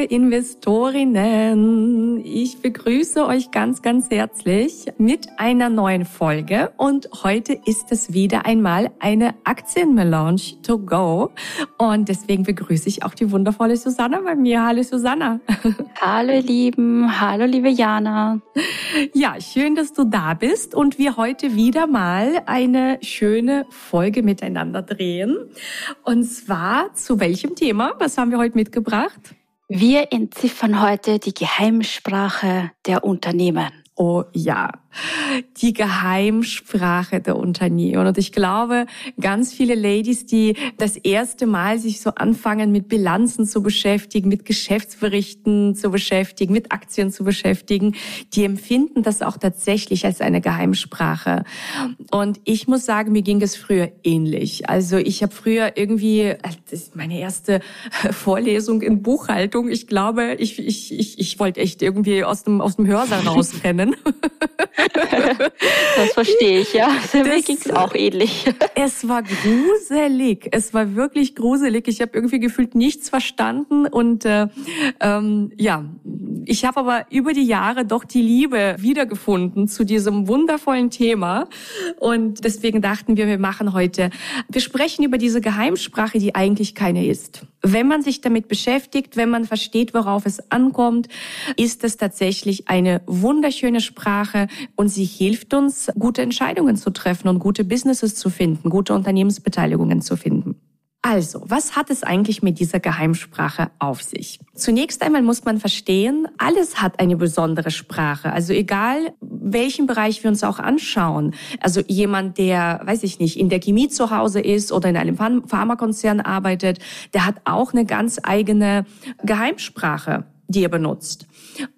Liebe Investorinnen, ich begrüße euch ganz, ganz herzlich mit einer neuen Folge und heute ist es wieder einmal eine Aktienmelange to go und deswegen begrüße ich auch die wundervolle Susanna bei mir. Hallo Susanna. Hallo ihr Lieben, hallo liebe Jana. Ja, schön, dass du da bist und wir heute wieder mal eine schöne Folge miteinander drehen und zwar zu welchem Thema? Was haben wir heute mitgebracht? Wir entziffern heute die Geheimsprache der Unternehmen. Oh ja, die Geheimsprache der Unternehmen. Und ich glaube, ganz viele Ladies, die das erste Mal sich so anfangen, mit Bilanzen zu beschäftigen, mit Geschäftsberichten zu beschäftigen, mit Aktien zu beschäftigen, die empfinden das auch tatsächlich als eine Geheimsprache. Und ich muss sagen, mir ging es früher ähnlich. Also ich habe früher irgendwie, das ist meine erste Vorlesung in Buchhaltung. Ich glaube, ich, ich, ich, ich wollte echt irgendwie aus dem, aus dem Hörsaal rausrennen. Das verstehe ich, ja. Das, Mir ging es auch ähnlich. Es war gruselig. Es war wirklich gruselig. Ich habe irgendwie gefühlt nichts verstanden. Und äh, ähm, ja, ich habe aber über die Jahre doch die Liebe wiedergefunden zu diesem wundervollen Thema. Und deswegen dachten wir, wir machen heute, wir sprechen über diese Geheimsprache, die eigentlich keine ist. Wenn man sich damit beschäftigt, wenn man versteht, worauf es ankommt, ist es tatsächlich eine wunderschöne Sprache und sie hilft uns, gute Entscheidungen zu treffen und gute Businesses zu finden, gute Unternehmensbeteiligungen zu finden. Also, was hat es eigentlich mit dieser Geheimsprache auf sich? Zunächst einmal muss man verstehen, alles hat eine besondere Sprache. Also egal, welchen Bereich wir uns auch anschauen. Also jemand, der, weiß ich nicht, in der Chemie zu Hause ist oder in einem Pharmakonzern arbeitet, der hat auch eine ganz eigene Geheimsprache die er benutzt.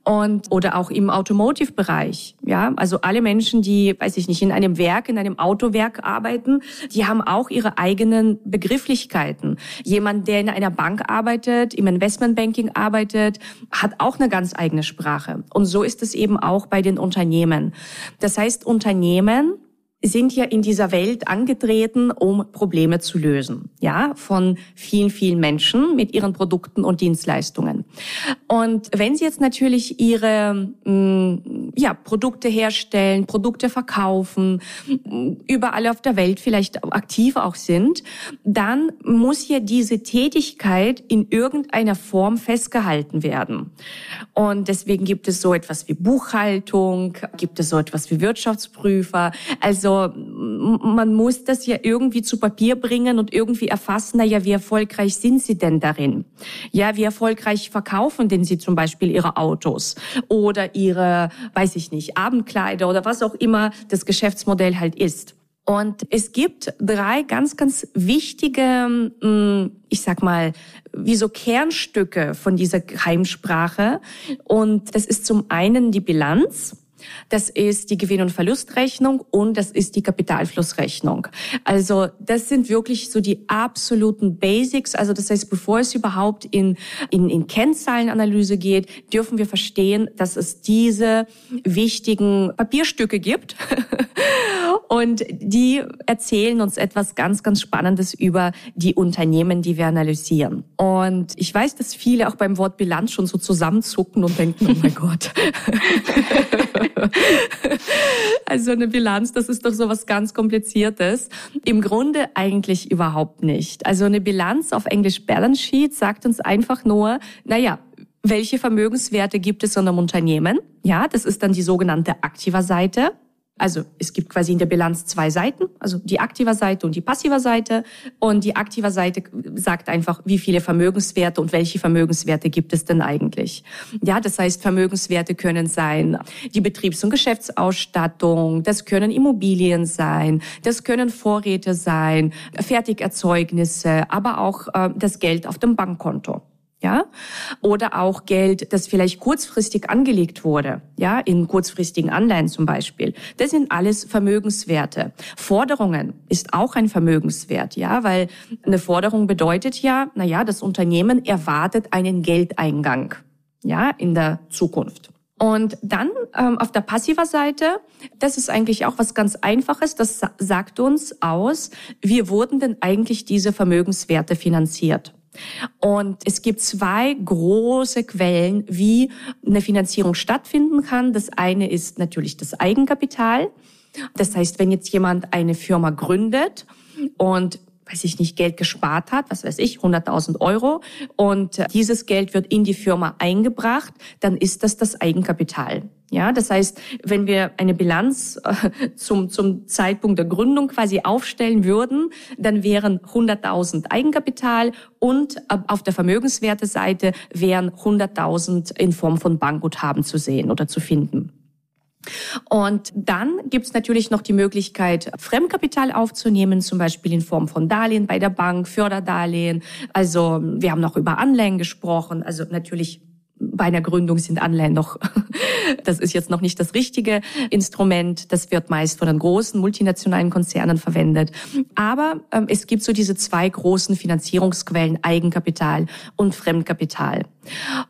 Und, oder auch im Automotive-Bereich, ja. Also alle Menschen, die, weiß ich nicht, in einem Werk, in einem Autowerk arbeiten, die haben auch ihre eigenen Begrifflichkeiten. Jemand, der in einer Bank arbeitet, im Investmentbanking arbeitet, hat auch eine ganz eigene Sprache. Und so ist es eben auch bei den Unternehmen. Das heißt, Unternehmen sind ja in dieser Welt angetreten, um Probleme zu lösen, ja, von vielen, vielen Menschen mit ihren Produkten und Dienstleistungen. Und wenn sie jetzt natürlich ihre, mm, ja, Produkte herstellen, Produkte verkaufen, überall auf der Welt vielleicht aktiv auch sind, dann muss ja diese Tätigkeit in irgendeiner Form festgehalten werden. Und deswegen gibt es so etwas wie Buchhaltung, gibt es so etwas wie Wirtschaftsprüfer, also also man muss das ja irgendwie zu Papier bringen und irgendwie erfassen, na ja, wie erfolgreich sind Sie denn darin? Ja, wie erfolgreich verkaufen denn Sie zum Beispiel Ihre Autos oder Ihre, weiß ich nicht, Abendkleider oder was auch immer das Geschäftsmodell halt ist. Und es gibt drei ganz, ganz wichtige, ich sag mal, wie so Kernstücke von dieser Geheimsprache. Und das ist zum einen die Bilanz. Das ist die Gewinn- und Verlustrechnung und das ist die Kapitalflussrechnung. Also das sind wirklich so die absoluten Basics. Also das heißt, bevor es überhaupt in, in, in Kennzahlenanalyse geht, dürfen wir verstehen, dass es diese wichtigen Papierstücke gibt. und die erzählen uns etwas ganz, ganz Spannendes über die Unternehmen, die wir analysieren. Und ich weiß, dass viele auch beim Wort Bilanz schon so zusammenzucken und denken, oh mein Gott. also eine Bilanz, das ist doch so was ganz Kompliziertes. Im Grunde eigentlich überhaupt nicht. Also eine Bilanz auf Englisch Balance Sheet sagt uns einfach nur, naja, welche Vermögenswerte gibt es in einem Unternehmen? Ja, das ist dann die sogenannte aktiver Seite. Also es gibt quasi in der Bilanz zwei Seiten, also die aktive Seite und die passive Seite. Und die aktive Seite sagt einfach, wie viele Vermögenswerte und welche Vermögenswerte gibt es denn eigentlich. Ja, das heißt, Vermögenswerte können sein die Betriebs- und Geschäftsausstattung, das können Immobilien sein, das können Vorräte sein, Fertigerzeugnisse, aber auch äh, das Geld auf dem Bankkonto. Ja, oder auch Geld, das vielleicht kurzfristig angelegt wurde, ja, in kurzfristigen Anleihen zum Beispiel. Das sind alles Vermögenswerte. Forderungen ist auch ein Vermögenswert, ja, weil eine Forderung bedeutet ja, na ja, das Unternehmen erwartet einen Geldeingang, ja, in der Zukunft. Und dann ähm, auf der passiver Seite, das ist eigentlich auch was ganz Einfaches, das sagt uns aus, wie wurden denn eigentlich diese Vermögenswerte finanziert. Und es gibt zwei große Quellen, wie eine Finanzierung stattfinden kann. Das eine ist natürlich das Eigenkapital. Das heißt, wenn jetzt jemand eine Firma gründet und weiß ich nicht, Geld gespart hat, was weiß ich, 100.000 Euro, und dieses Geld wird in die Firma eingebracht, dann ist das das Eigenkapital. Ja, das heißt, wenn wir eine Bilanz äh, zum, zum Zeitpunkt der Gründung quasi aufstellen würden, dann wären 100.000 Eigenkapital und auf der Vermögenswerteseite wären 100.000 in Form von Bankguthaben zu sehen oder zu finden. Und dann gibt es natürlich noch die Möglichkeit, Fremdkapital aufzunehmen, zum Beispiel in Form von Darlehen bei der Bank, Förderdarlehen. Also wir haben noch über Anleihen gesprochen, also natürlich bei einer Gründung sind Anleihen noch, das ist jetzt noch nicht das richtige Instrument. Das wird meist von den großen multinationalen Konzernen verwendet. Aber ähm, es gibt so diese zwei großen Finanzierungsquellen, Eigenkapital und Fremdkapital.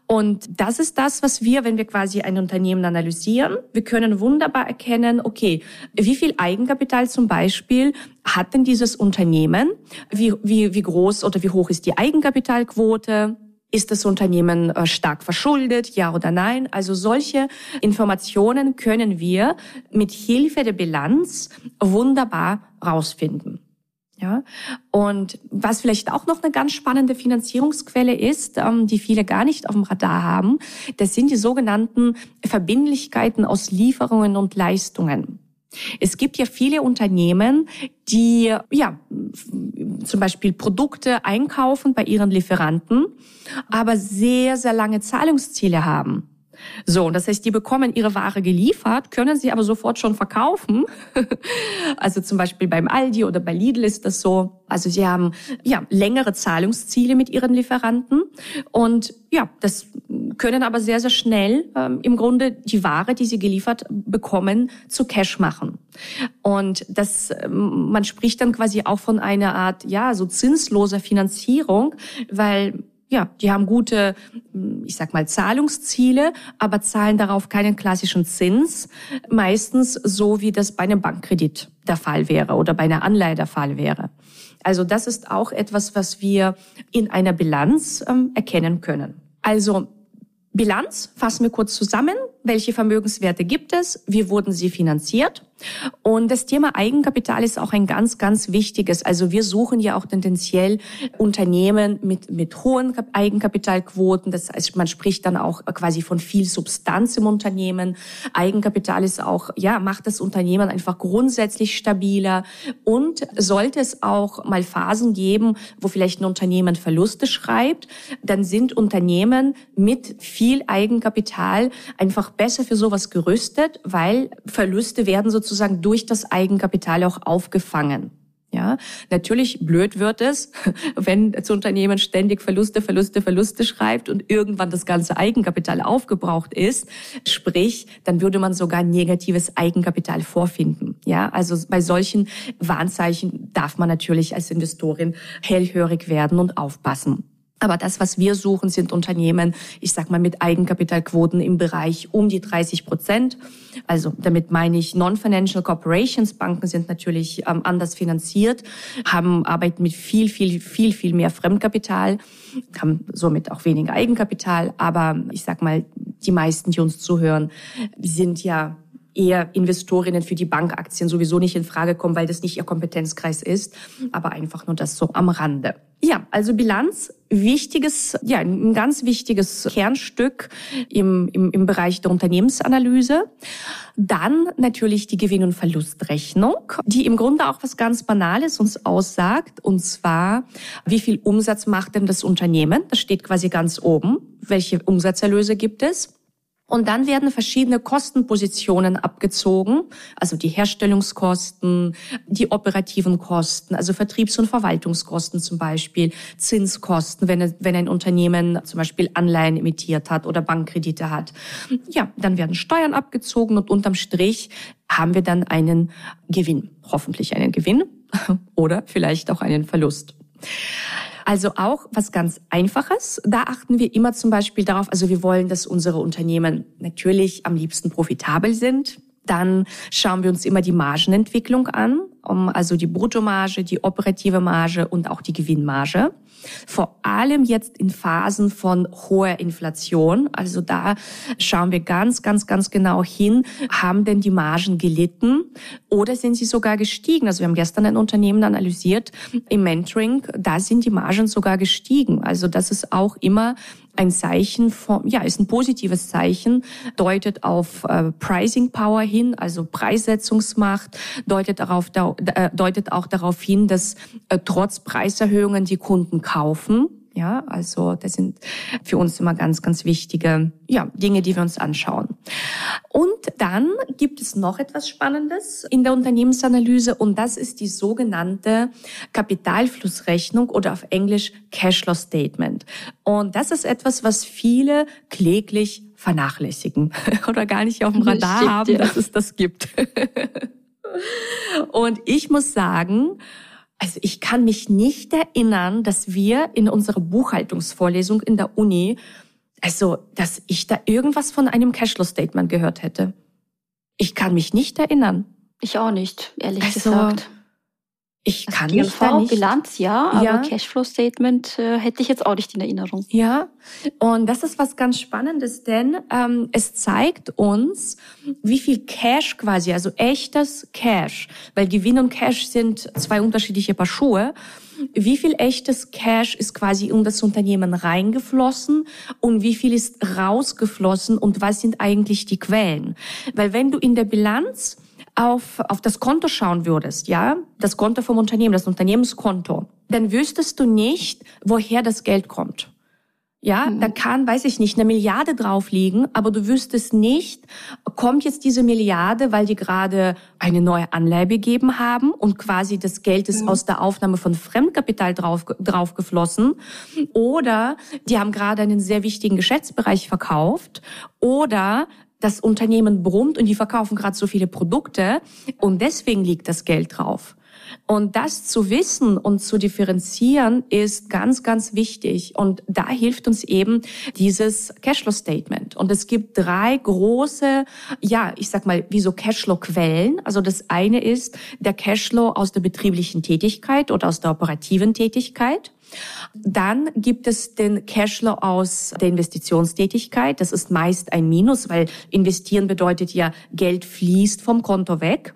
Und das ist das, was wir, wenn wir quasi ein Unternehmen analysieren, wir können wunderbar erkennen, okay, wie viel Eigenkapital zum Beispiel hat denn dieses Unternehmen? Wie, wie, wie groß oder wie hoch ist die Eigenkapitalquote? Ist das Unternehmen äh, stark verschuldet, ja oder nein? Also solche Informationen können wir mit Hilfe der Bilanz wunderbar rausfinden. Ja, und was vielleicht auch noch eine ganz spannende Finanzierungsquelle ist, ähm, die viele gar nicht auf dem Radar haben, das sind die sogenannten Verbindlichkeiten aus Lieferungen und Leistungen. Es gibt ja viele Unternehmen, die ja zum Beispiel Produkte einkaufen bei ihren Lieferanten, aber sehr, sehr lange Zahlungsziele haben. So, das heißt, die bekommen ihre Ware geliefert, können sie aber sofort schon verkaufen. also zum Beispiel beim Aldi oder bei Lidl ist das so. Also sie haben ja längere Zahlungsziele mit ihren Lieferanten und ja, das können aber sehr, sehr schnell ähm, im Grunde die Ware, die sie geliefert bekommen, zu Cash machen. Und das, ähm, man spricht dann quasi auch von einer Art, ja, so zinsloser Finanzierung, weil ja, die haben gute, hm, ich sag mal, Zahlungsziele, aber zahlen darauf keinen klassischen Zins. Meistens so, wie das bei einem Bankkredit der Fall wäre oder bei einer Anleihe der Fall wäre. Also das ist auch etwas, was wir in einer Bilanz ähm, erkennen können. Also Bilanz fassen wir kurz zusammen. Welche Vermögenswerte gibt es? Wie wurden sie finanziert? Und das Thema Eigenkapital ist auch ein ganz, ganz wichtiges. Also wir suchen ja auch tendenziell Unternehmen mit, mit hohen Eigenkapitalquoten. Das heißt, man spricht dann auch quasi von viel Substanz im Unternehmen. Eigenkapital ist auch, ja, macht das Unternehmen einfach grundsätzlich stabiler. Und sollte es auch mal Phasen geben, wo vielleicht ein Unternehmen Verluste schreibt, dann sind Unternehmen mit viel Eigenkapital einfach besser für sowas gerüstet, weil Verluste werden sozusagen durch das Eigenkapital auch aufgefangen. Ja, natürlich blöd wird es, wenn das Unternehmen ständig Verluste, Verluste, Verluste schreibt und irgendwann das ganze Eigenkapital aufgebraucht ist. Sprich, dann würde man sogar negatives Eigenkapital vorfinden. Ja, also bei solchen Warnzeichen darf man natürlich als Investorin hellhörig werden und aufpassen. Aber das, was wir suchen, sind Unternehmen, ich sag mal, mit Eigenkapitalquoten im Bereich um die 30 Prozent. Also damit meine ich Non-Financial Corporations. Banken sind natürlich ähm, anders finanziert, haben arbeiten mit viel, viel, viel, viel mehr Fremdkapital, haben somit auch weniger Eigenkapital. Aber ich sag mal, die meisten, die uns zuhören, sind ja eher Investorinnen für die Bankaktien sowieso nicht in Frage kommen, weil das nicht ihr Kompetenzkreis ist, aber einfach nur das so am Rande. Ja, also Bilanz, wichtiges, ja, ein ganz wichtiges Kernstück im, im, im Bereich der Unternehmensanalyse. Dann natürlich die Gewinn- und Verlustrechnung, die im Grunde auch was ganz Banales uns aussagt, und zwar, wie viel Umsatz macht denn das Unternehmen? Das steht quasi ganz oben. Welche Umsatzerlöse gibt es? Und dann werden verschiedene Kostenpositionen abgezogen, also die Herstellungskosten, die operativen Kosten, also Vertriebs- und Verwaltungskosten zum Beispiel, Zinskosten, wenn, wenn ein Unternehmen zum Beispiel Anleihen emittiert hat oder Bankkredite hat. Ja, dann werden Steuern abgezogen und unterm Strich haben wir dann einen Gewinn, hoffentlich einen Gewinn oder vielleicht auch einen Verlust. Also auch was ganz Einfaches. Da achten wir immer zum Beispiel darauf, also wir wollen, dass unsere Unternehmen natürlich am liebsten profitabel sind. Dann schauen wir uns immer die Margenentwicklung an, also die Bruttomarge, die operative Marge und auch die Gewinnmarge. Vor allem jetzt in Phasen von hoher Inflation. Also da schauen wir ganz, ganz, ganz genau hin. Haben denn die Margen gelitten oder sind sie sogar gestiegen? Also wir haben gestern ein Unternehmen analysiert im Mentoring. Da sind die Margen sogar gestiegen. Also das ist auch immer ein Zeichen von, ja, ist ein positives Zeichen, deutet auf äh, Pricing Power hin, also Preissetzungsmacht, deutet darauf, äh, deutet auch darauf hin, dass äh, trotz Preiserhöhungen die Kunden kaufen. Ja, also das sind für uns immer ganz, ganz wichtige ja, Dinge, die wir uns anschauen. Und dann gibt es noch etwas Spannendes in der Unternehmensanalyse und das ist die sogenannte Kapitalflussrechnung oder auf Englisch Cashflow Statement. Und das ist etwas, was viele kläglich vernachlässigen oder gar nicht auf dem Radar Stimmt, haben, ja. dass es das gibt. und ich muss sagen, also ich kann mich nicht erinnern, dass wir in unserer Buchhaltungsvorlesung in der Uni, also dass ich da irgendwas von einem Cashflow-Statement gehört hätte. Ich kann mich nicht erinnern. Ich auch nicht, ehrlich also, gesagt. Ich kann also mich da nicht. Bilanz, ja, aber ja. Cashflow-Statement äh, hätte ich jetzt auch nicht in Erinnerung. Ja, und das ist was ganz Spannendes, denn ähm, es zeigt uns, wie viel Cash quasi, also echtes Cash, weil Gewinn und Cash sind zwei unterschiedliche Paar Schuhe. Wie viel echtes Cash ist quasi in das Unternehmen reingeflossen und wie viel ist rausgeflossen und was sind eigentlich die Quellen? Weil wenn du in der Bilanz auf, auf das Konto schauen würdest, ja, das Konto vom Unternehmen, das Unternehmenskonto, dann wüsstest du nicht, woher das Geld kommt. Ja, mhm. da kann, weiß ich nicht, eine Milliarde drauf liegen, aber du wüsstest nicht, kommt jetzt diese Milliarde, weil die gerade eine neue Anleihe gegeben haben und quasi das Geld ist mhm. aus der Aufnahme von Fremdkapital drauf, drauf geflossen oder die haben gerade einen sehr wichtigen Geschäftsbereich verkauft oder das Unternehmen brummt und die verkaufen gerade so viele Produkte und deswegen liegt das Geld drauf. Und das zu wissen und zu differenzieren ist ganz, ganz wichtig. Und da hilft uns eben dieses Cashflow-Statement. Und es gibt drei große, ja, ich sag mal, wie so Cashflow-Quellen. Also das eine ist der Cashflow aus der betrieblichen Tätigkeit oder aus der operativen Tätigkeit. Dann gibt es den Cashflow aus der Investitionstätigkeit. Das ist meist ein Minus, weil investieren bedeutet ja, Geld fließt vom Konto weg.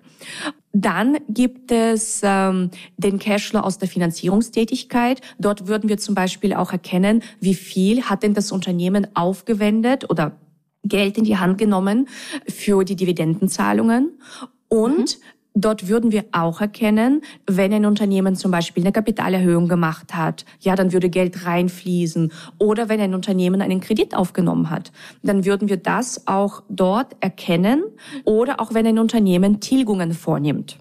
Dann gibt es ähm, den Cashflow aus der Finanzierungstätigkeit. Dort würden wir zum Beispiel auch erkennen, wie viel hat denn das Unternehmen aufgewendet oder Geld in die Hand genommen für die Dividendenzahlungen. Und mhm. Dort würden wir auch erkennen, wenn ein Unternehmen zum Beispiel eine Kapitalerhöhung gemacht hat, ja, dann würde Geld reinfließen. Oder wenn ein Unternehmen einen Kredit aufgenommen hat, dann würden wir das auch dort erkennen. Oder auch wenn ein Unternehmen Tilgungen vornimmt.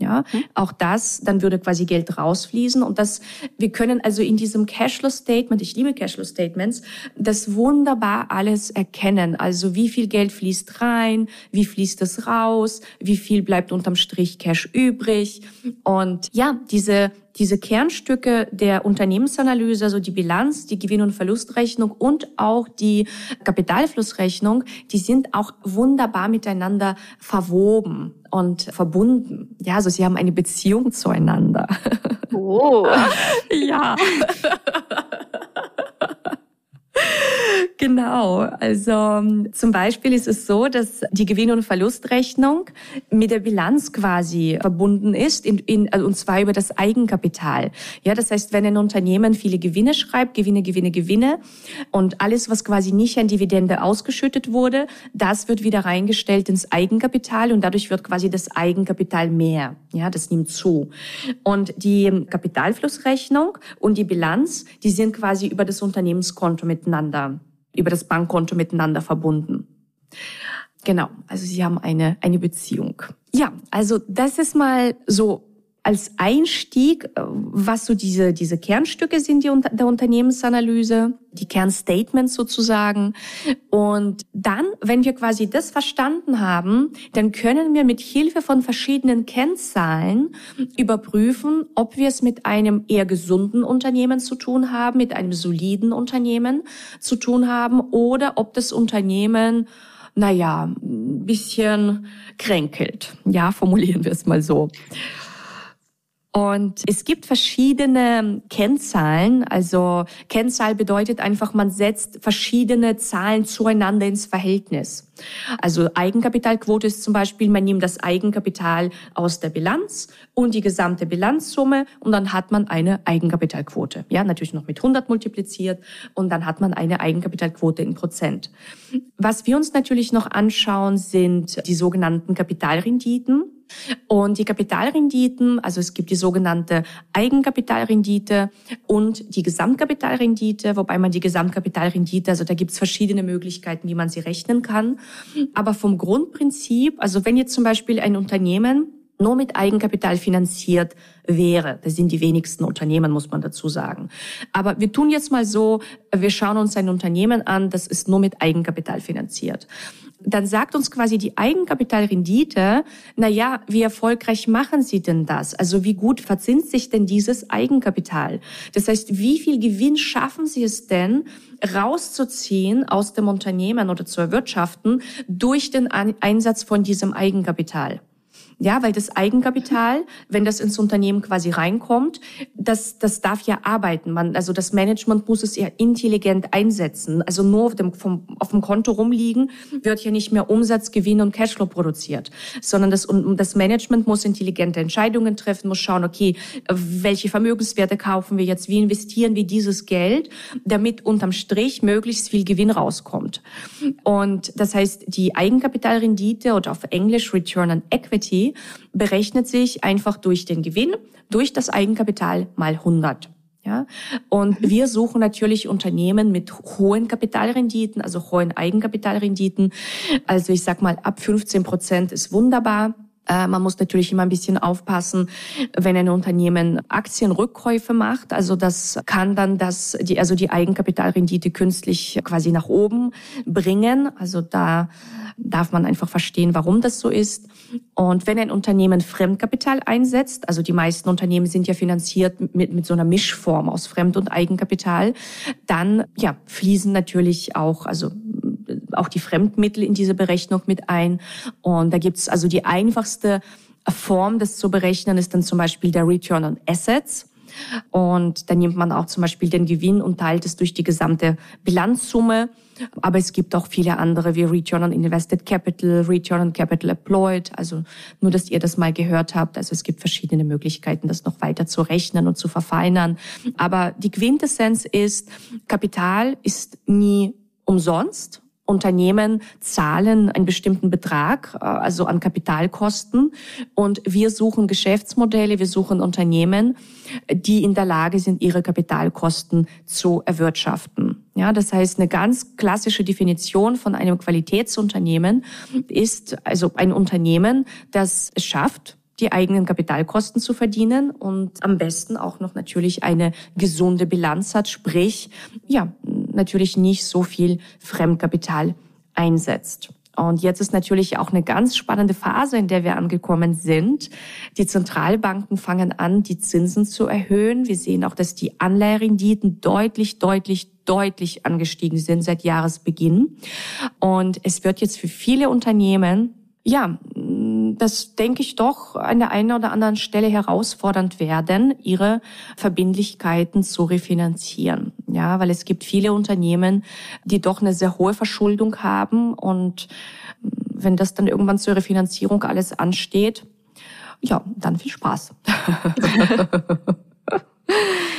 Ja, mhm. auch das, dann würde quasi Geld rausfließen und das, wir können also in diesem Cashflow Statement, ich liebe Cashflow Statements, das wunderbar alles erkennen. Also wie viel Geld fließt rein, wie fließt es raus, wie viel bleibt unterm Strich Cash übrig und ja, diese diese Kernstücke der Unternehmensanalyse, also die Bilanz, die Gewinn- und Verlustrechnung und auch die Kapitalflussrechnung, die sind auch wunderbar miteinander verwoben und verbunden. Ja, also sie haben eine Beziehung zueinander. Oh. ja. Genau. Also zum Beispiel ist es so, dass die Gewinn- und Verlustrechnung mit der Bilanz quasi verbunden ist, in, in, also und zwar über das Eigenkapital. Ja, das heißt, wenn ein Unternehmen viele Gewinne schreibt, Gewinne, Gewinne, Gewinne und alles, was quasi nicht an Dividende ausgeschüttet wurde, das wird wieder reingestellt ins Eigenkapital und dadurch wird quasi das Eigenkapital mehr. Ja, das nimmt zu. Und die Kapitalflussrechnung und die Bilanz, die sind quasi über das Unternehmenskonto miteinander über das Bankkonto miteinander verbunden. Genau, also sie haben eine, eine Beziehung. Ja, also das ist mal so als Einstieg, äh, was so diese, diese Kernstücke sind die, der Unternehmensanalyse, die Kernstatements sozusagen. Und dann, wenn wir quasi das verstanden haben, dann können wir mit Hilfe von verschiedenen Kennzahlen überprüfen, ob wir es mit einem eher gesunden Unternehmen zu tun haben, mit einem soliden Unternehmen zu tun haben oder ob das Unternehmen naja, ein bisschen kränkelt. Ja, formulieren wir es mal so. Und es gibt verschiedene Kennzahlen. Also Kennzahl bedeutet einfach, man setzt verschiedene Zahlen zueinander ins Verhältnis. Also Eigenkapitalquote ist zum Beispiel, man nimmt das Eigenkapital aus der Bilanz und die gesamte Bilanzsumme und dann hat man eine Eigenkapitalquote. Ja, natürlich noch mit 100 multipliziert und dann hat man eine Eigenkapitalquote in Prozent. Was wir uns natürlich noch anschauen, sind die sogenannten Kapitalrenditen. Und die Kapitalrenditen, also es gibt die sogenannte Eigenkapitalrendite und die Gesamtkapitalrendite, wobei man die Gesamtkapitalrendite, also da gibt es verschiedene Möglichkeiten, wie man sie rechnen kann. Aber vom Grundprinzip, also wenn jetzt zum Beispiel ein Unternehmen nur mit Eigenkapital finanziert wäre. Das sind die wenigsten Unternehmen, muss man dazu sagen. Aber wir tun jetzt mal so, wir schauen uns ein Unternehmen an, das ist nur mit Eigenkapital finanziert dann sagt uns quasi die Eigenkapitalrendite, na ja, wie erfolgreich machen Sie denn das? Also wie gut verzinst sich denn dieses Eigenkapital? Das heißt, wie viel Gewinn schaffen Sie es denn, rauszuziehen aus dem Unternehmen oder zu erwirtschaften durch den Einsatz von diesem Eigenkapital? Ja, weil das Eigenkapital, wenn das ins Unternehmen quasi reinkommt, das, das darf ja arbeiten. Man, also das Management muss es ja intelligent einsetzen. Also nur auf dem, vom, auf dem Konto rumliegen wird ja nicht mehr Umsatz, Gewinn und Cashflow produziert, sondern das, das Management muss intelligente Entscheidungen treffen, muss schauen, okay, welche Vermögenswerte kaufen wir jetzt, wie investieren wir dieses Geld, damit unterm Strich möglichst viel Gewinn rauskommt. Und das heißt, die Eigenkapitalrendite oder auf Englisch Return on Equity, berechnet sich einfach durch den Gewinn, durch das Eigenkapital mal 100. Ja, und mhm. wir suchen natürlich Unternehmen mit hohen Kapitalrenditen, also hohen Eigenkapitalrenditen. Also ich sag mal, ab 15 Prozent ist wunderbar. Äh, man muss natürlich immer ein bisschen aufpassen, wenn ein Unternehmen Aktienrückkäufe macht. Also das kann dann das, die, also die Eigenkapitalrendite künstlich quasi nach oben bringen. Also da darf man einfach verstehen, warum das so ist. Und wenn ein Unternehmen Fremdkapital einsetzt, also die meisten Unternehmen sind ja finanziert mit, mit so einer Mischform aus Fremd- und Eigenkapital, dann ja, fließen natürlich auch, also auch die Fremdmittel in diese Berechnung mit ein. Und da gibt's also die einfachste Form, das zu berechnen, ist dann zum Beispiel der Return on Assets. Und da nimmt man auch zum Beispiel den Gewinn und teilt es durch die gesamte Bilanzsumme. Aber es gibt auch viele andere wie Return on Invested Capital, Return on Capital Employed. Also nur, dass ihr das mal gehört habt. Also es gibt verschiedene Möglichkeiten, das noch weiter zu rechnen und zu verfeinern. Aber die Quintessenz ist, Kapital ist nie umsonst Unternehmen zahlen einen bestimmten Betrag, äh, also an Kapitalkosten. Und wir suchen Geschäftsmodelle, wir suchen Unternehmen, die in der Lage sind, ihre Kapitalkosten zu erwirtschaften. Ja, das heißt, eine ganz klassische Definition von einem Qualitätsunternehmen ist also ein Unternehmen, das es schafft, die eigenen Kapitalkosten zu verdienen und am besten auch noch natürlich eine gesunde Bilanz hat, sprich, ja, natürlich nicht so viel Fremdkapital einsetzt. Und jetzt ist natürlich auch eine ganz spannende Phase, in der wir angekommen sind. Die Zentralbanken fangen an, die Zinsen zu erhöhen. Wir sehen auch, dass die Anleiherenditen deutlich, deutlich, deutlich angestiegen sind seit Jahresbeginn. Und es wird jetzt für viele Unternehmen ja, das denke ich doch an der einen oder anderen Stelle herausfordernd werden, ihre Verbindlichkeiten zu refinanzieren. Ja, weil es gibt viele Unternehmen, die doch eine sehr hohe Verschuldung haben und wenn das dann irgendwann zur Refinanzierung alles ansteht, ja, dann viel Spaß.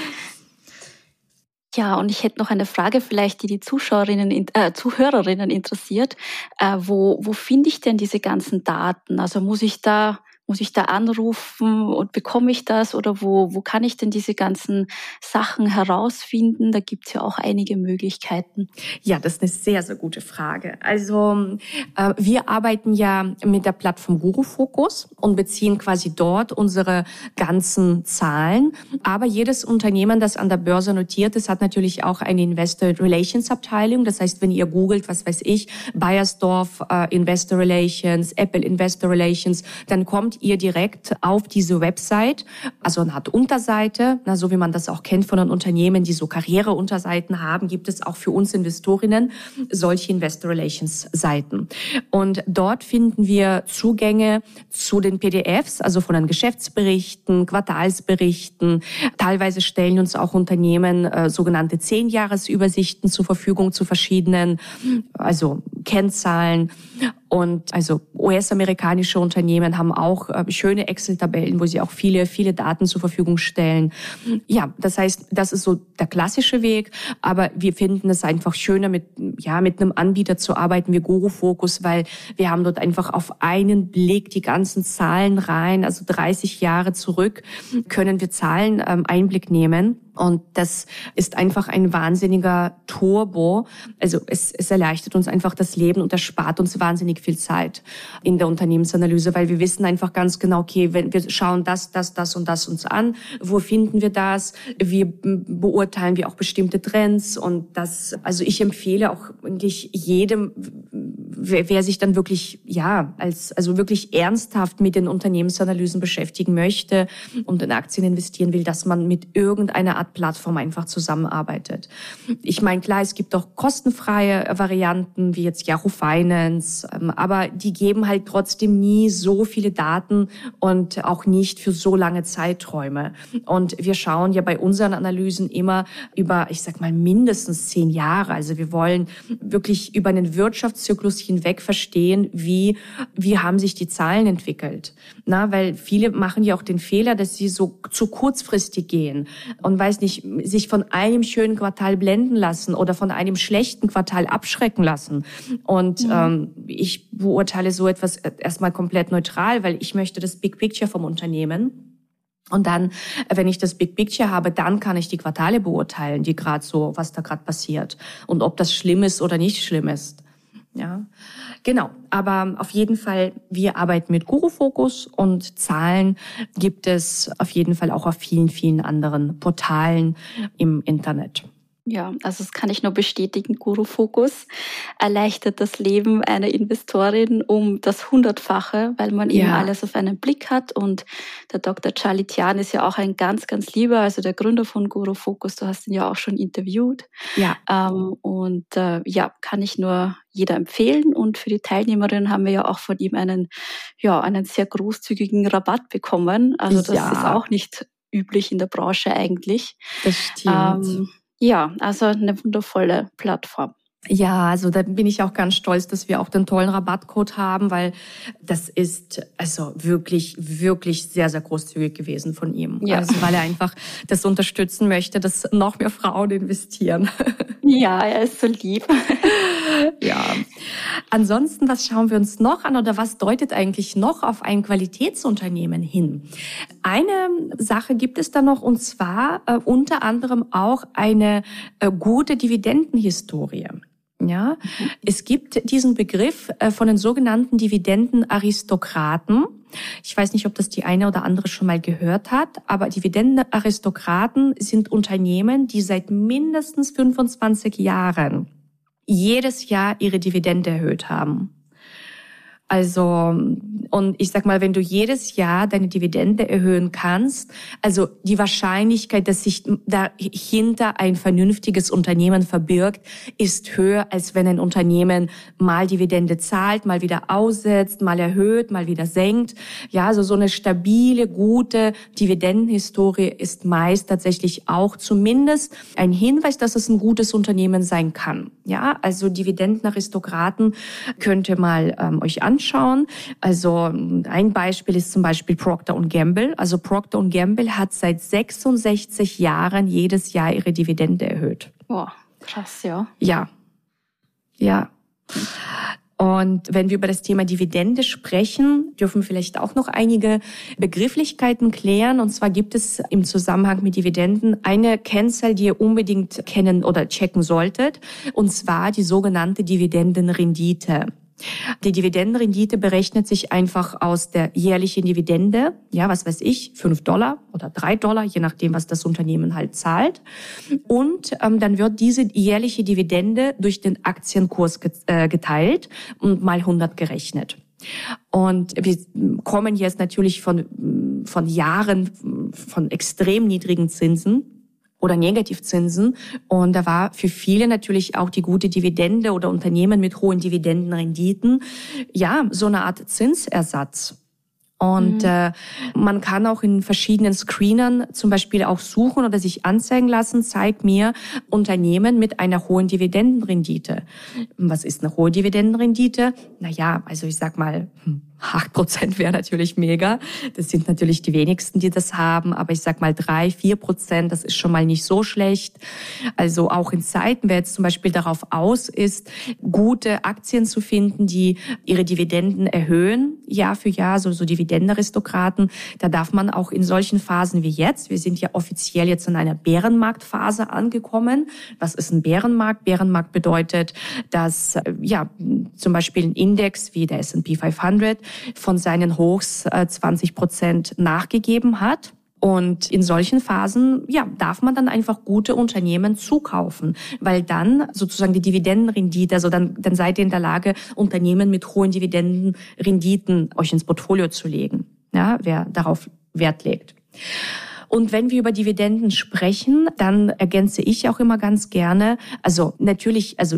Ja, und ich hätte noch eine Frage vielleicht, die die Zuschauerinnen, äh, Zuhörerinnen interessiert. Äh, wo wo finde ich denn diese ganzen Daten? Also muss ich da muss ich da anrufen und bekomme ich das oder wo, wo kann ich denn diese ganzen Sachen herausfinden? Da gibt es ja auch einige Möglichkeiten. Ja, das ist eine sehr, sehr gute Frage. Also äh, wir arbeiten ja mit der Plattform Guru Focus und beziehen quasi dort unsere ganzen Zahlen. Aber jedes Unternehmen, das an der Börse notiert ist, hat natürlich auch eine Investor Relations Abteilung. Das heißt, wenn ihr googelt, was weiß ich, Bayersdorf äh, Investor Relations, Apple Investor Relations, dann kommt ihr direkt auf diese Website, also eine Art Unterseite, na, so wie man das auch kennt von den Unternehmen, die so Karriereunterseiten haben, gibt es auch für uns Investorinnen solche Investor Relations Seiten. Und dort finden wir Zugänge zu den PDFs, also von den Geschäftsberichten, Quartalsberichten. Teilweise stellen uns auch Unternehmen äh, sogenannte Zehnjahresübersichten zur Verfügung zu verschiedenen, also Kennzahlen. Und also US-amerikanische Unternehmen haben auch äh, schöne Excel-Tabellen, wo sie auch viele, viele Daten zur Verfügung stellen. Ja, das heißt, das ist so der klassische Weg. Aber wir finden es einfach schöner, mit, ja, mit einem Anbieter zu arbeiten wie Guru Focus, weil wir haben dort einfach auf einen Blick die ganzen Zahlen rein, also 30 Jahre zurück, können wir Zahlen ähm, Einblick nehmen. Und das ist einfach ein wahnsinniger Turbo. Also es, es erleichtert uns einfach das Leben und erspart uns wahnsinnig viel Zeit in der Unternehmensanalyse, weil wir wissen einfach ganz genau, okay, wenn wir schauen das, das, das und das uns an, wo finden wir das? Wie beurteilen wir auch bestimmte Trends? Und das, also ich empfehle auch eigentlich jedem, wer, wer sich dann wirklich, ja, als, also wirklich ernsthaft mit den Unternehmensanalysen beschäftigen möchte und in Aktien investieren will, dass man mit irgendeiner Art Plattform einfach zusammenarbeitet. Ich meine, klar, es gibt auch kostenfreie Varianten, wie jetzt Yahoo Finance, ähm, aber die geben halt trotzdem nie so viele Daten und auch nicht für so lange Zeiträume. Und wir schauen ja bei unseren Analysen immer über, ich sag mal, mindestens zehn Jahre. Also wir wollen wirklich über einen Wirtschaftszyklus hinweg verstehen, wie, wie haben sich die Zahlen entwickelt. Na, weil viele machen ja auch den Fehler, dass sie so zu kurzfristig gehen und weiß nicht, sich von einem schönen Quartal blenden lassen oder von einem schlechten Quartal abschrecken lassen. Und mhm. ähm, ich beurteile so etwas erstmal komplett neutral, weil ich möchte das Big Picture vom Unternehmen. Und dann, wenn ich das Big Picture habe, dann kann ich die Quartale beurteilen, die gerade so, was da gerade passiert und ob das schlimm ist oder nicht schlimm ist. Ja, genau. Aber auf jeden Fall, wir arbeiten mit Guru Focus und Zahlen gibt es auf jeden Fall auch auf vielen, vielen anderen Portalen im Internet. Ja, also das kann ich nur bestätigen. Guru Focus erleichtert das Leben einer Investorin um das Hundertfache, weil man ja. eben alles auf einen Blick hat. Und der Dr. Charlie Tian ist ja auch ein ganz, ganz lieber, also der Gründer von Guru Focus. Du hast ihn ja auch schon interviewt. Ja. Ähm, und äh, ja, kann ich nur jeder empfehlen. Und für die Teilnehmerinnen haben wir ja auch von ihm einen, ja, einen sehr großzügigen Rabatt bekommen. Also das ja. ist auch nicht üblich in der Branche eigentlich. Das stimmt. Ähm, ja, also eine wundervolle Plattform. Ja, also da bin ich auch ganz stolz, dass wir auch den tollen Rabattcode haben, weil das ist also wirklich, wirklich sehr, sehr großzügig gewesen von ihm. Ja. Also weil er einfach das unterstützen möchte, dass noch mehr Frauen investieren. Ja, er ist so lieb. Ja. Ansonsten, was schauen wir uns noch an oder was deutet eigentlich noch auf ein Qualitätsunternehmen hin? Eine Sache gibt es da noch und zwar äh, unter anderem auch eine äh, gute Dividendenhistorie. Ja, es gibt diesen Begriff äh, von den sogenannten Dividendenaristokraten. Ich weiß nicht, ob das die eine oder andere schon mal gehört hat, aber Dividendenaristokraten sind Unternehmen, die seit mindestens 25 Jahren jedes Jahr ihre Dividende erhöht haben. Also, und ich sag mal, wenn du jedes Jahr deine Dividende erhöhen kannst, also die Wahrscheinlichkeit, dass sich dahinter ein vernünftiges Unternehmen verbirgt, ist höher, als wenn ein Unternehmen mal Dividende zahlt, mal wieder aussetzt, mal erhöht, mal wieder senkt. Ja, also so eine stabile, gute Dividendenhistorie ist meist tatsächlich auch zumindest ein Hinweis, dass es ein gutes Unternehmen sein kann. Ja, also Dividendenaristokraten könnt ihr mal ähm, euch anschauen anschauen. Also ein Beispiel ist zum Beispiel Procter Gamble. Also Procter Gamble hat seit 66 Jahren jedes Jahr ihre Dividende erhöht. Boah, krass, ja. Ja. Ja. Und wenn wir über das Thema Dividende sprechen, dürfen vielleicht auch noch einige Begrifflichkeiten klären. Und zwar gibt es im Zusammenhang mit Dividenden eine Kennzahl, die ihr unbedingt kennen oder checken solltet. Und zwar die sogenannte Dividendenrendite. Die Dividendenrendite berechnet sich einfach aus der jährlichen Dividende, ja, was weiß ich, fünf Dollar oder drei Dollar, je nachdem, was das Unternehmen halt zahlt. Und ähm, dann wird diese jährliche Dividende durch den Aktienkurs äh, geteilt und mal 100 gerechnet. Und wir kommen jetzt natürlich von, von Jahren von extrem niedrigen Zinsen oder Negativzinsen. Und da war für viele natürlich auch die gute Dividende oder Unternehmen mit hohen Dividendenrenditen, ja, so eine Art Zinsersatz. Und mhm. äh, man kann auch in verschiedenen Screenern zum Beispiel auch suchen oder sich anzeigen lassen, zeigt mir Unternehmen mit einer hohen Dividendenrendite. Was ist eine hohe Dividendenrendite? Naja, also ich sag mal, hm, 8 Prozent wäre natürlich mega. Das sind natürlich die wenigsten, die das haben. Aber ich sag mal drei, vier Prozent, das ist schon mal nicht so schlecht. Also auch in Zeiten, wer jetzt zum Beispiel darauf aus ist, gute Aktien zu finden, die ihre Dividenden erhöhen, Jahr für Jahr, so, so Dividendenaristokraten, da darf man auch in solchen Phasen wie jetzt, wir sind ja offiziell jetzt in einer Bärenmarktphase angekommen. Was ist ein Bärenmarkt? Bärenmarkt bedeutet, dass, ja, zum Beispiel ein Index wie der S&P 500 von seinen Hochs 20 äh, Prozent nachgegeben hat. Und in solchen Phasen, ja, darf man dann einfach gute Unternehmen zukaufen, weil dann sozusagen die Dividendenrendite, also dann, dann seid ihr in der Lage, Unternehmen mit hohen Dividendenrenditen euch ins Portfolio zu legen. Ja, wer darauf Wert legt. Und wenn wir über Dividenden sprechen, dann ergänze ich auch immer ganz gerne, also natürlich, also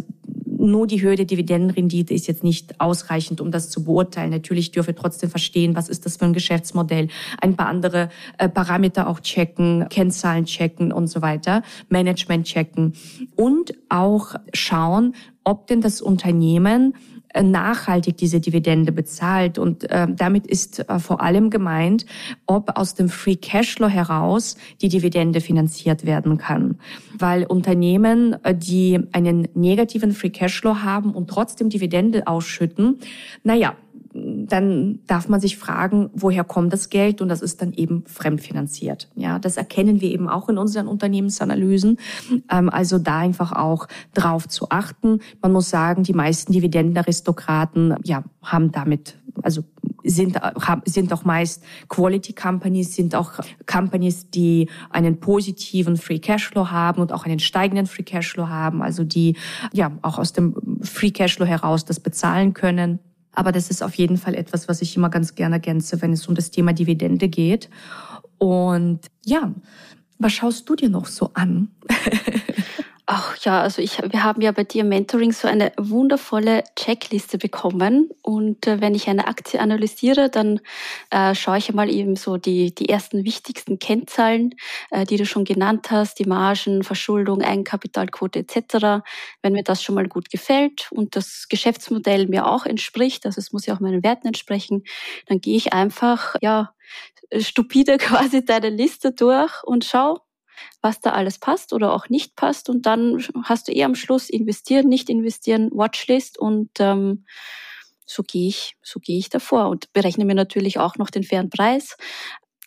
nur die Höhe der Dividendenrendite ist jetzt nicht ausreichend, um das zu beurteilen. Natürlich dürfen wir trotzdem verstehen, was ist das für ein Geschäftsmodell, ein paar andere äh, Parameter auch checken, Kennzahlen checken und so weiter, Management checken und auch schauen, ob denn das Unternehmen nachhaltig diese Dividende bezahlt. Und äh, damit ist äh, vor allem gemeint, ob aus dem Free Cashflow heraus die Dividende finanziert werden kann. Weil Unternehmen, äh, die einen negativen Free Cashflow haben und trotzdem Dividende ausschütten, naja, dann darf man sich fragen, woher kommt das Geld? Und das ist dann eben fremdfinanziert. Ja, das erkennen wir eben auch in unseren Unternehmensanalysen. Ähm, also da einfach auch drauf zu achten. Man muss sagen, die meisten Dividendenaristokraten, ja, haben damit, also sind, sind auch meist Quality Companies, sind auch Companies, die einen positiven Free Cashflow haben und auch einen steigenden Free Cashflow haben, also die ja auch aus dem Free Cashflow heraus das bezahlen können. Aber das ist auf jeden Fall etwas, was ich immer ganz gerne ergänze, wenn es um das Thema Dividende geht. Und ja, was schaust du dir noch so an? Ach ja, also ich, wir haben ja bei dir Mentoring so eine wundervolle Checkliste bekommen. Und äh, wenn ich eine Aktie analysiere, dann äh, schaue ich einmal eben so die, die ersten wichtigsten Kennzahlen, äh, die du schon genannt hast, die Margen, Verschuldung, Eigenkapitalquote etc. Wenn mir das schon mal gut gefällt und das Geschäftsmodell mir auch entspricht, also es muss ja auch meinen Werten entsprechen, dann gehe ich einfach, ja, stupide quasi deine Liste durch und schau, was da alles passt oder auch nicht passt. Und dann hast du eh am Schluss investieren, nicht investieren, Watchlist und ähm, so gehe ich, so gehe ich davor und berechne mir natürlich auch noch den fairen Preis.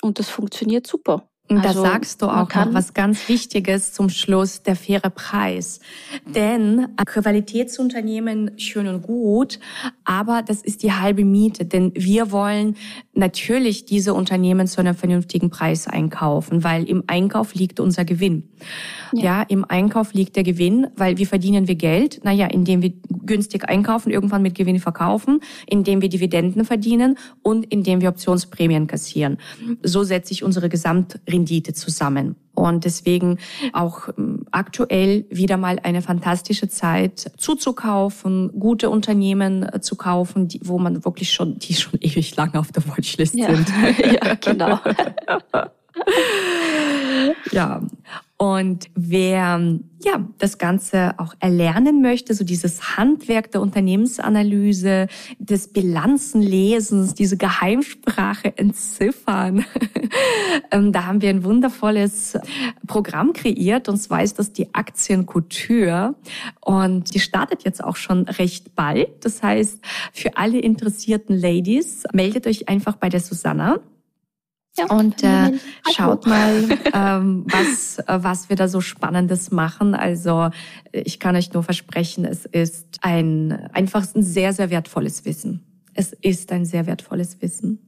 Und das funktioniert super. Und also, da sagst du auch noch was ganz Wichtiges zum Schluss, der faire Preis. Denn Qualitätsunternehmen schön und gut, aber das ist die halbe Miete. Denn wir wollen natürlich diese Unternehmen zu einem vernünftigen Preis einkaufen, weil im Einkauf liegt unser Gewinn. Ja. ja, im Einkauf liegt der Gewinn, weil wie verdienen wir Geld? Naja, indem wir günstig einkaufen, irgendwann mit Gewinn verkaufen, indem wir Dividenden verdienen und indem wir Optionsprämien kassieren. So setze ich unsere Gesamtrendite zusammen. Und deswegen auch ähm, aktuell wieder mal eine fantastische Zeit zuzukaufen, gute Unternehmen äh, zu kaufen, die, wo man wirklich schon, die schon ewig lange auf der Watchlist ja. sind. ja, genau. ja. Und wer ja das Ganze auch erlernen möchte, so dieses Handwerk der Unternehmensanalyse, des Bilanzenlesens, diese Geheimsprache entziffern, ähm, da haben wir ein wundervolles Programm kreiert. Und zwar ist das die Aktienkultur. Und die startet jetzt auch schon recht bald. Das heißt, für alle interessierten Ladies, meldet euch einfach bei der Susanna. Ja, und äh, schaut mal, ähm, was, äh, was wir da so Spannendes machen. Also ich kann euch nur versprechen, es ist ein einfach ein sehr, sehr wertvolles Wissen. Es ist ein sehr wertvolles Wissen.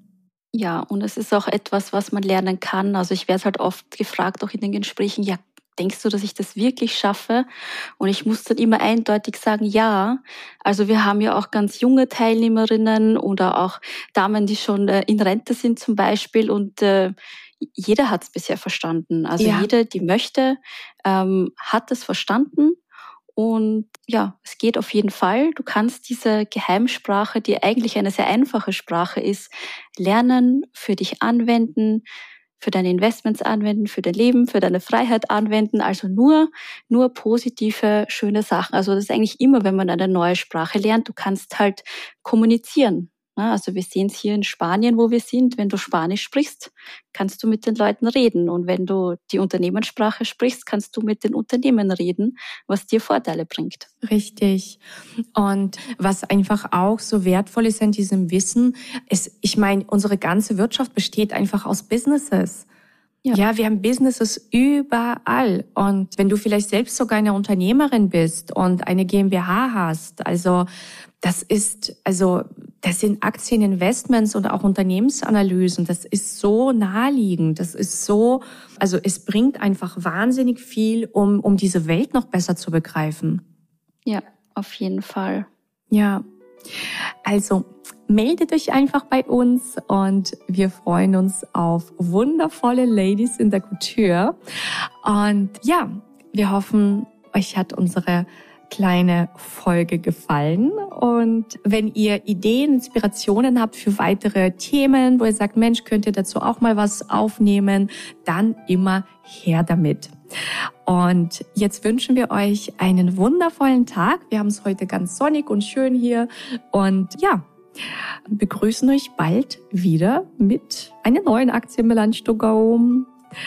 Ja, und es ist auch etwas, was man lernen kann. Also ich werde halt oft gefragt, auch in den Gesprächen, ja, denkst du, dass ich das wirklich schaffe? Und ich muss dann immer eindeutig sagen, ja. Also wir haben ja auch ganz junge Teilnehmerinnen oder auch Damen, die schon äh, in Rente sind zum Beispiel und äh, jeder hat es bisher verstanden. Also ja. jede, die möchte, ähm, hat es verstanden. Und ja, es geht auf jeden Fall. Du kannst diese Geheimsprache, die eigentlich eine sehr einfache Sprache ist, lernen, für dich anwenden, für deine Investments anwenden, für dein Leben, für deine Freiheit anwenden. Also nur, nur positive, schöne Sachen. Also das ist eigentlich immer, wenn man eine neue Sprache lernt, du kannst halt kommunizieren. Also wir sehen es hier in Spanien, wo wir sind. Wenn du Spanisch sprichst, kannst du mit den Leuten reden. Und wenn du die Unternehmenssprache sprichst, kannst du mit den Unternehmen reden, was dir Vorteile bringt. Richtig. Und was einfach auch so wertvoll ist an diesem Wissen, ist, ich meine, unsere ganze Wirtschaft besteht einfach aus Businesses. Ja. ja, wir haben Businesses überall. Und wenn du vielleicht selbst sogar eine Unternehmerin bist und eine GmbH hast, also das ist, also das sind Aktieninvestments und auch Unternehmensanalysen. Das ist so naheliegend. Das ist so, also es bringt einfach wahnsinnig viel, um, um diese Welt noch besser zu begreifen. Ja, auf jeden Fall. Ja. Also meldet euch einfach bei uns und wir freuen uns auf wundervolle Ladies in der Couture. Und ja, wir hoffen, euch hat unsere kleine Folge gefallen. Und wenn ihr Ideen, Inspirationen habt für weitere Themen, wo ihr sagt, Mensch, könnt ihr dazu auch mal was aufnehmen, dann immer her damit. Und jetzt wünschen wir euch einen wundervollen Tag. Wir haben es heute ganz sonnig und schön hier. Und ja, begrüßen euch bald wieder mit einer neuen Aktienmelange to go.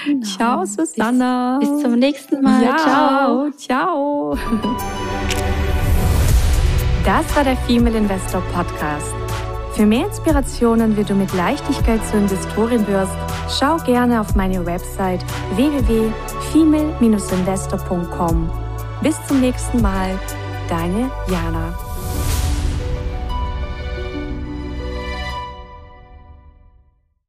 Genau. Ciao, Susanna. Bis, bis, zum nächsten Mal. Ja, ciao. Ciao. Das war der Female Investor Podcast. Für mehr Inspirationen, wie du mit Leichtigkeit zur Investorin wirst, schau gerne auf meine Website www.female-investor.com. Bis zum nächsten Mal, deine Jana.